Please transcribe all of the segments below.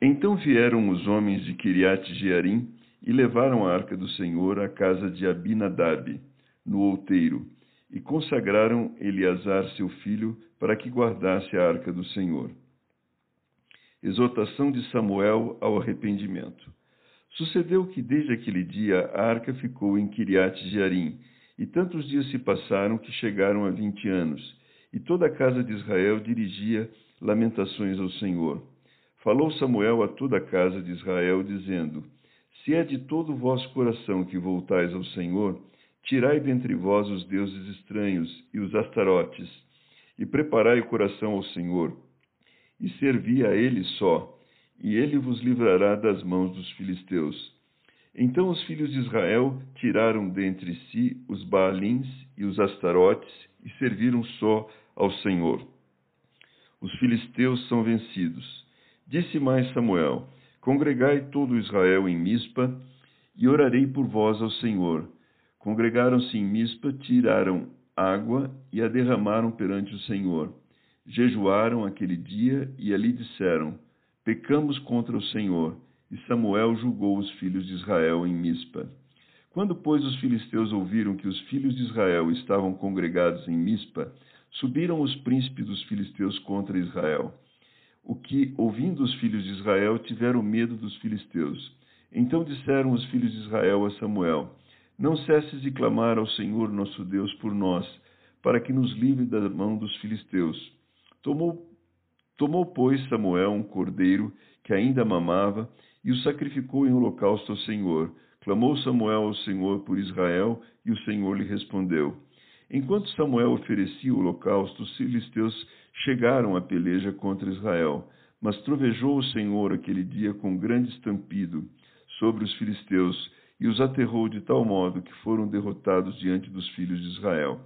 Então vieram os homens de Kiriat Jearim e levaram a arca do Senhor à casa de Abinadab, no outeiro, e consagraram Eleazar seu filho para que guardasse a arca do Senhor. Exortação de Samuel ao arrependimento. Sucedeu que desde aquele dia a arca ficou em Kiriat Jearim, e tantos dias se passaram que chegaram a vinte anos, e toda a casa de Israel dirigia lamentações ao Senhor. Falou Samuel a toda a casa de Israel, dizendo: Se é de todo o vosso coração que voltais ao Senhor, tirai dentre vós os deuses estranhos e os astarotes, e preparai o coração ao Senhor, e servi a ele só, e ele vos livrará das mãos dos filisteus. Então os filhos de Israel tiraram dentre si os Baalins e os Astarotes e serviram só ao Senhor. Os filisteus são vencidos. Disse mais Samuel: Congregai todo Israel em Mispa, e orarei por vós ao Senhor. Congregaram-se em Mispa, tiraram água e a derramaram perante o Senhor. Jejuaram aquele dia e ali disseram: Pecamos contra o Senhor. E Samuel julgou os filhos de Israel em Mispa. Quando, pois, os filisteus ouviram que os filhos de Israel estavam congregados em Mispa, subiram os príncipes dos filisteus contra Israel o que, ouvindo os filhos de Israel, tiveram medo dos filisteus. Então disseram os filhos de Israel a Samuel: Não cesses de clamar ao Senhor nosso Deus por nós, para que nos livre da mão dos filisteus. Tomou, tomou pois, Samuel um cordeiro que ainda mamava e o sacrificou em holocausto ao Senhor. Clamou Samuel ao Senhor por Israel e o Senhor lhe respondeu. Enquanto Samuel oferecia o holocausto, os filisteus chegaram à peleja contra Israel. Mas trovejou o Senhor aquele dia com grande estampido sobre os filisteus e os aterrou de tal modo que foram derrotados diante dos filhos de Israel.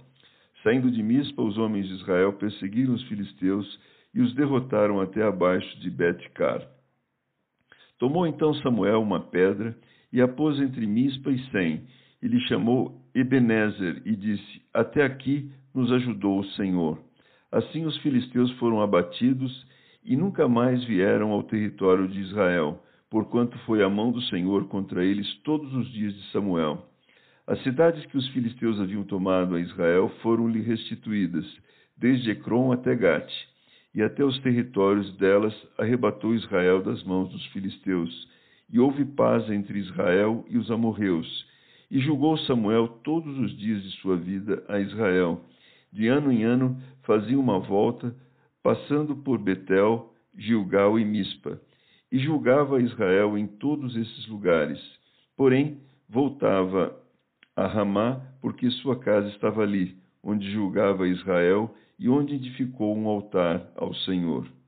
Saindo de Mispa, os homens de Israel perseguiram os filisteus e os derrotaram até abaixo de Bet-car. Tomou então Samuel uma pedra e a pôs entre Mispa e Sem, e lhe chamou Ebenezer, e disse: Até aqui nos ajudou o Senhor. Assim os filisteus foram abatidos e nunca mais vieram ao território de Israel, porquanto foi a mão do Senhor contra eles todos os dias de Samuel. As cidades que os filisteus haviam tomado a Israel foram-lhe restituídas, desde Ecrom até Gate, e até os territórios delas arrebatou Israel das mãos dos filisteus, e houve paz entre Israel e os amorreus. E julgou Samuel todos os dias de sua vida a Israel, de ano em ano fazia uma volta, passando por Betel, Gilgal e Mispa, e julgava Israel em todos esses lugares. Porém, voltava a Ramá, porque sua casa estava ali, onde julgava Israel e onde edificou um altar ao Senhor.